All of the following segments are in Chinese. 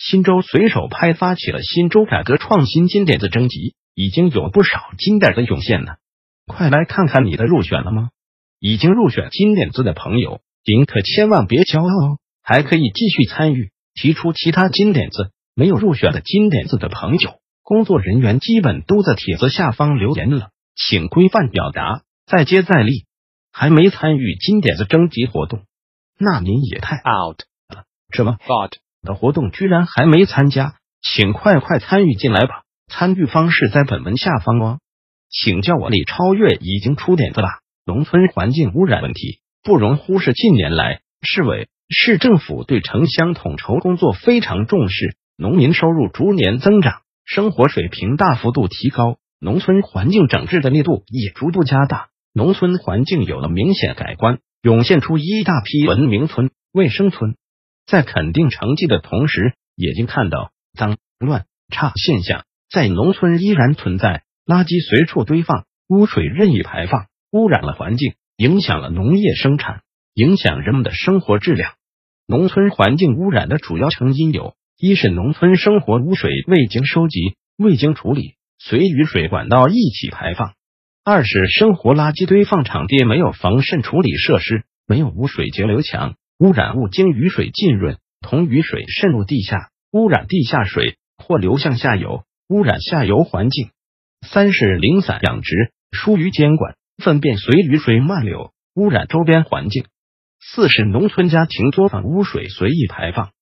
新州随手拍发起了新州改革创新金点子征集，已经有不少金点子涌现了，快来看看你的入选了吗？已经入选金点子的朋友，您可千万别骄傲哦，还可以继续参与。提出其他金点子，没有入选的金点子的朋友，工作人员基本都在帖子下方留言了，请规范表达，再接再厉。还没参与金点子征集活动，那您也太 out 了，什么 thought 的活动居然还没参加，请快快参与进来吧！参与方式在本文下方哦。请叫我李超越已经出点子了，农村环境污染问题不容忽视。近年来，市委。市政府对城乡统筹工作非常重视，农民收入逐年增长，生活水平大幅度提高，农村环境整治的力度也逐步加大，农村环境有了明显改观，涌现出一大批文明村、卫生村。在肯定成绩的同时，也经看到脏乱差现象在农村依然存在，垃圾随处堆放，污水任意排放，污染了环境，影响了农业生产，影响人们的生活质量。农村环境污染的主要成因有：一是农村生活污水未经收集、未经处理，随雨水管道一起排放；二是生活垃圾堆放场地没有防渗处理设施，没有污水截流墙，污染物经雨水浸润，同雨水渗入地下，污染地下水或流向下游，污染下游环境；三是零散养殖疏于监管，粪便随雨水漫流，污染周边环境。四是农村家庭作坊污水随意排放，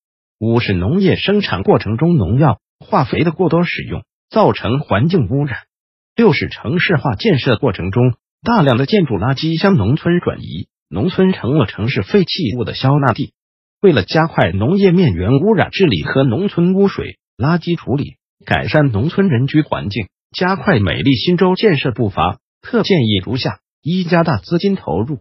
五是农业生产过程中农药、化肥的过多使用，造成环境污染。六是城市化建设过程中，大量的建筑垃圾向农村转移，农村成了城市废弃物的消纳地。为了加快农业面源污染治理和农村污水垃圾处理，改善农村人居环境，加快美丽新州建设步伐，特建议如下：一、加大资金投入，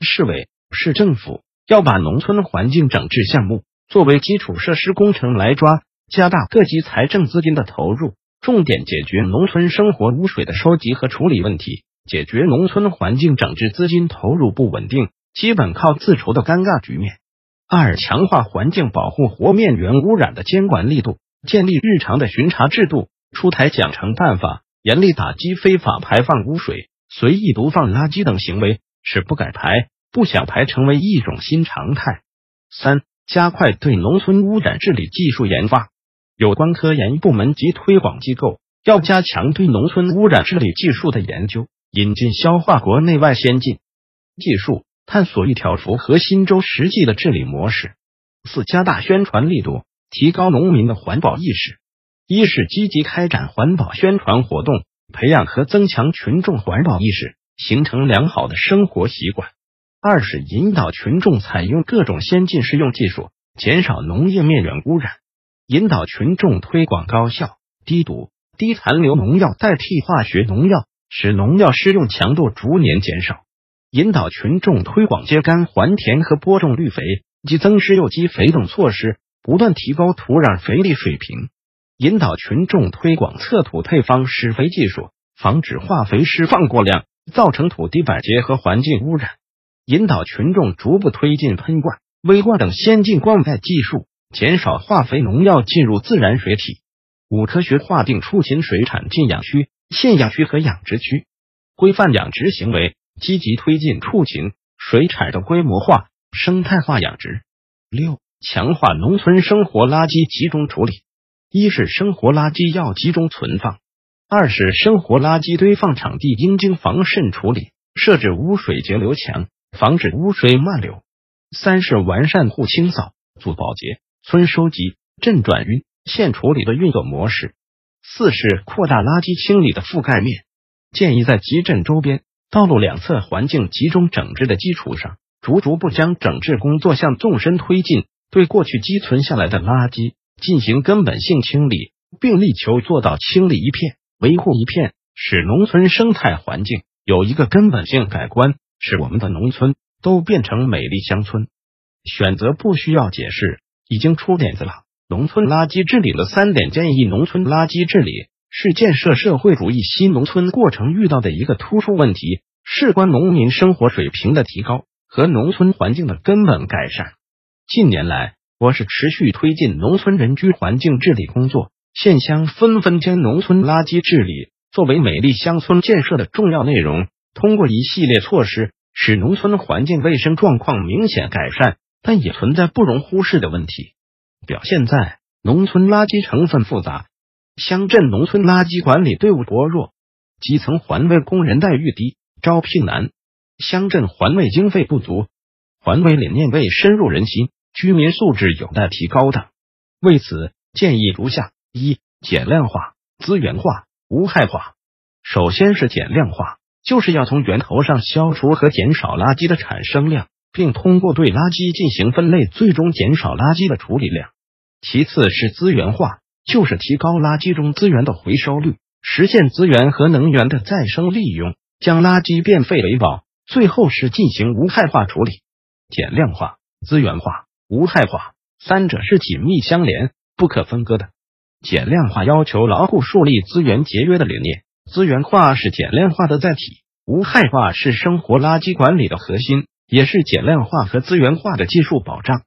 市委。市政府要把农村环境整治项目作为基础设施工程来抓，加大各级财政资金的投入，重点解决农村生活污水的收集和处理问题，解决农村环境整治资金投入不稳定、基本靠自筹的尴尬局面。二、强化环境保护和面源污染的监管力度，建立日常的巡查制度，出台奖惩办法，严厉打击非法排放污水、随意毒放垃圾等行为，使不改排。不想排成为一种新常态。三、加快对农村污染治理技术研发，有关科研部门及推广机构要加强对农村污染治理技术的研究，引进消化国内外先进技术，探索一条符合新州实际的治理模式。四、加大宣传力度，提高农民的环保意识。一是积极开展环保宣传活动，培养和增强群众环保意识，形成良好的生活习惯。二是引导群众采用各种先进适用技术，减少农业面源污染；引导群众推广高效、低毒、低残留农药代替化学农药，使农药施用强度逐年减少；引导群众推广秸秆还田和播种绿肥及增施有机肥等措施，不断提高土壤肥力水平；引导群众推广测土配方施肥技术，防止化肥施放过量，造成土地板结和环境污染。引导群众逐步推进喷灌、微灌等先进灌溉技术，减少化肥农药进入自然水体。五、科学划定畜禽水产禁养区、限养区和养殖区，规范养殖行为，积极推进畜禽水产的规模化、生态化养殖。六、强化农村生活垃圾集中处理。一是生活垃圾要集中存放，二是生活垃圾堆放场地应经防渗处理，设置污水截流墙。防止污水漫流。三是完善户清扫、组保洁、村收集、镇转运、县处理的运作模式。四是扩大垃圾清理的覆盖面，建议在集镇周边道路两侧环境集中整治的基础上，逐逐步将整治工作向纵深推进。对过去积存下来的垃圾、进行根本性清理，并力求做到清理一片，维护一片，使农村生态环境有一个根本性改观，使我们的农村都变成美丽乡村。选择不需要解释，已经出点子了。农村垃圾治理的三点建议：农村垃圾治理是建设社会主义新农村过程遇到的一个突出问题，事关农民生活水平的提高和农村环境的根本改善。近年来，我市持续推进农村人居环境治理工作，县乡纷纷将农村垃圾治理作为美丽乡村建设的重要内容，通过一系列措施，使农村环境卫生状况明显改善。但也存在不容忽视的问题，表现在农村垃圾成分复杂，乡镇农村垃圾管理队伍薄弱，基层环卫工人待遇低，招聘难，乡镇环卫经费不足，环卫理念未深入人心，居民素质有待提高等。为此，建议如下：一、减量化、资源化、无害化。首先是减量化，就是要从源头上消除和减少垃圾的产生量。并通过对垃圾进行分类，最终减少垃圾的处理量。其次是资源化，就是提高垃圾中资源的回收率，实现资源和能源的再生利用，将垃圾变废为宝。最后是进行无害化处理。减量化、资源化、无害化，三者是紧密相连、不可分割的。减量化要求牢固树立资源节约的理念，资源化是减量化的载体，无害化是生活垃圾管理的核心。也是减量化和资源化的技术保障。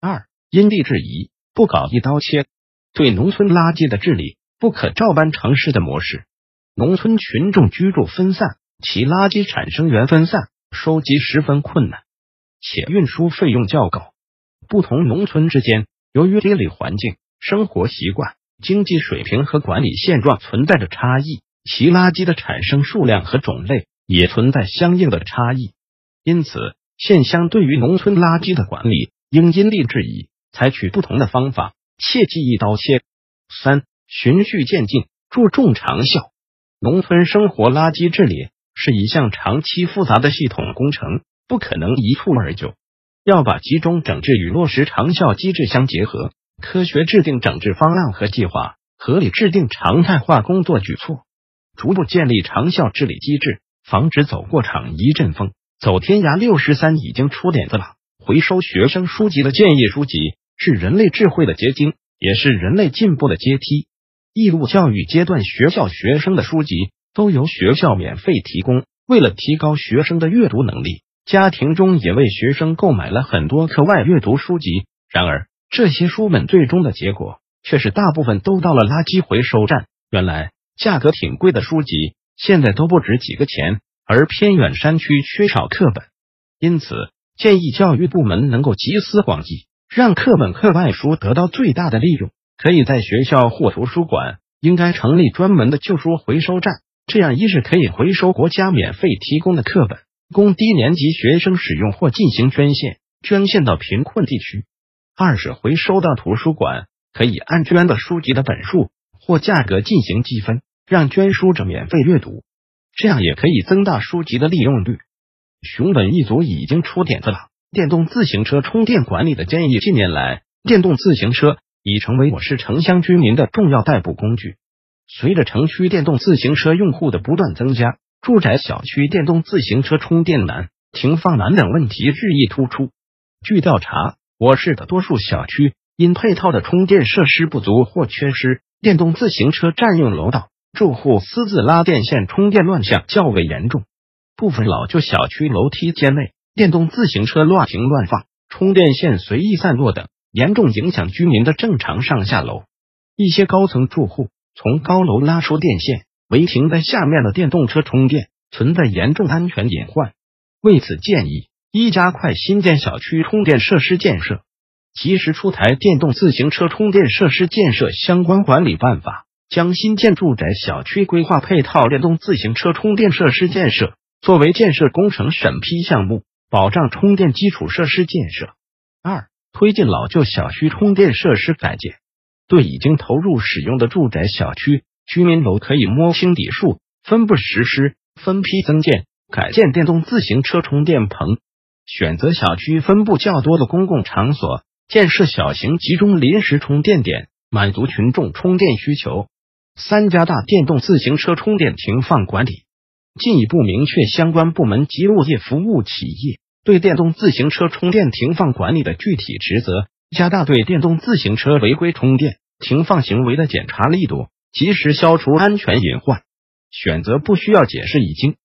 二、因地制宜，不搞一刀切。对农村垃圾的治理，不可照搬城市的模式。农村群众居住分散，其垃圾产生源分散，收集十分困难，且运输费用较高。不同农村之间，由于地理环境、生活习惯、经济水平和管理现状存在着差异，其垃圾的产生数量和种类也存在相应的差异。因此，县乡对于农村垃圾的管理，应因地制宜，采取不同的方法，切忌一刀切。三、循序渐进，注重长效。农村生活垃圾治理是一项长期复杂的系统工程，不可能一蹴而就，要把集中整治与落实长效机制相结合，科学制定整治方案和计划，合理制定常态化工作举措，逐步建立长效治理机制，防止走过场一阵风。走天涯六十三已经出点子了。回收学生书籍的建议书籍是人类智慧的结晶，也是人类进步的阶梯。义务教育阶段学校学生的书籍都由学校免费提供。为了提高学生的阅读能力，家庭中也为学生购买了很多课外阅读书籍。然而，这些书本最终的结果却是大部分都到了垃圾回收站。原来价格挺贵的书籍，现在都不值几个钱。而偏远山区缺少课本，因此建议教育部门能够集思广益，让课本课外书得到最大的利用。可以在学校或图书馆应该成立专门的旧书回收站，这样一是可以回收国家免费提供的课本，供低年级学生使用或进行捐献，捐献到贫困地区；二是回收到图书馆，可以按捐的书籍的本数或价格进行积分，让捐书者免费阅读。这样也可以增大书籍的利用率。熊本一族已经出点子了，电动自行车充电管理的建议。近年来，电动自行车已成为我市城乡居民的重要代步工具。随着城区电动自行车用户的不断增加，住宅小区电动自行车充电难、停放难等问题日益突出。据调查，我市的多数小区因配套的充电设施不足或缺失，电动自行车占用楼道。住户私自拉电线充电乱象较为严重，部分老旧小区楼梯间内电动自行车乱停乱放，充电线随意散落等，严重影响居民的正常上下楼。一些高层住户从高楼拉出电线，违停在下面的电动车充电，存在严重安全隐患。为此，建议一加快新建小区充电设施建设，及时出台电动自行车充电设施建设相关管理办法。将新建住宅小区规划配套电动自行车充电设施建设作为建设工程审批项目，保障充电基础设施建设。二、推进老旧小区充电设施改建，对已经投入使用的住宅小区居民楼，可以摸清底数，分步实施分批增建改建电动自行车充电棚，选择小区分布较多的公共场所，建设小型集中临时充电点。满足群众充电需求。三、加大电动自行车充电停放管理，进一步明确相关部门及物业服务企业对电动自行车充电停放管理的具体职责，加大对电动自行车违规充电停放行为的检查力度，及时消除安全隐患。选择不需要解释已经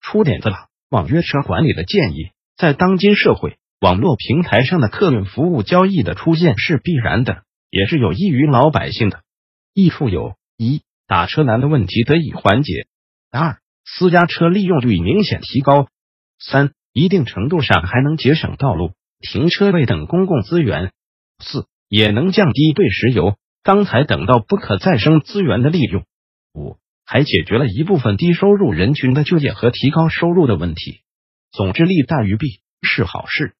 出点子了。网约车管理的建议，在当今社会，网络平台上的客运服务交易的出现是必然的，也是有益于老百姓的。益处有：一、打车难的问题得以缓解；二、私家车利用率明显提高；三、一定程度上还能节省道路、停车位等公共资源；四、也能降低对石油、钢材等到不可再生资源的利用；五。还解决了一部分低收入人群的就业和提高收入的问题。总之，利大于弊是好事。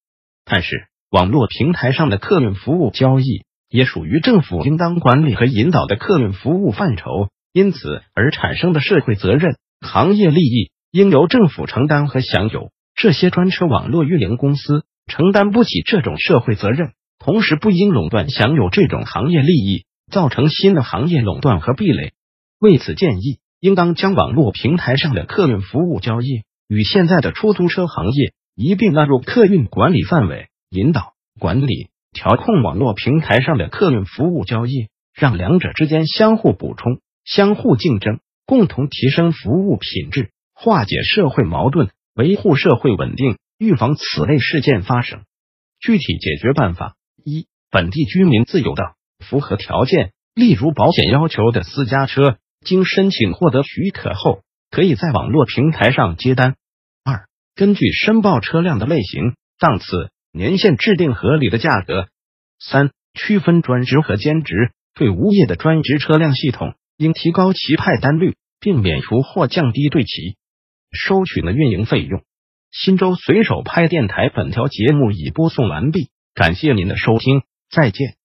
但是，网络平台上的客运服务交易也属于政府应当管理和引导的客运服务范畴，因此而产生的社会责任、行业利益应由政府承担和享有。这些专车网络运营公司承担不起这种社会责任，同时不应垄断享有这种行业利益，造成新的行业垄断和壁垒。为此，建议应当将网络平台上的客运服务交易与现在的出租车行业一并纳入客运管理范围，引导、管理、调控网络平台上的客运服务交易，让两者之间相互补充、相互竞争，共同提升服务品质，化解社会矛盾，维护社会稳定，预防此类事件发生。具体解决办法：一、本地居民自有的符合条件，例如保险要求的私家车。经申请获得许可后，可以在网络平台上接单。二、根据申报车辆的类型、档次、年限制定合理的价格。三、区分专职和兼职。对无业的专职车辆系统，应提高其派单率，并免除或降低对其收取的运营费用。新州随手拍电台本条节目已播送完毕，感谢您的收听，再见。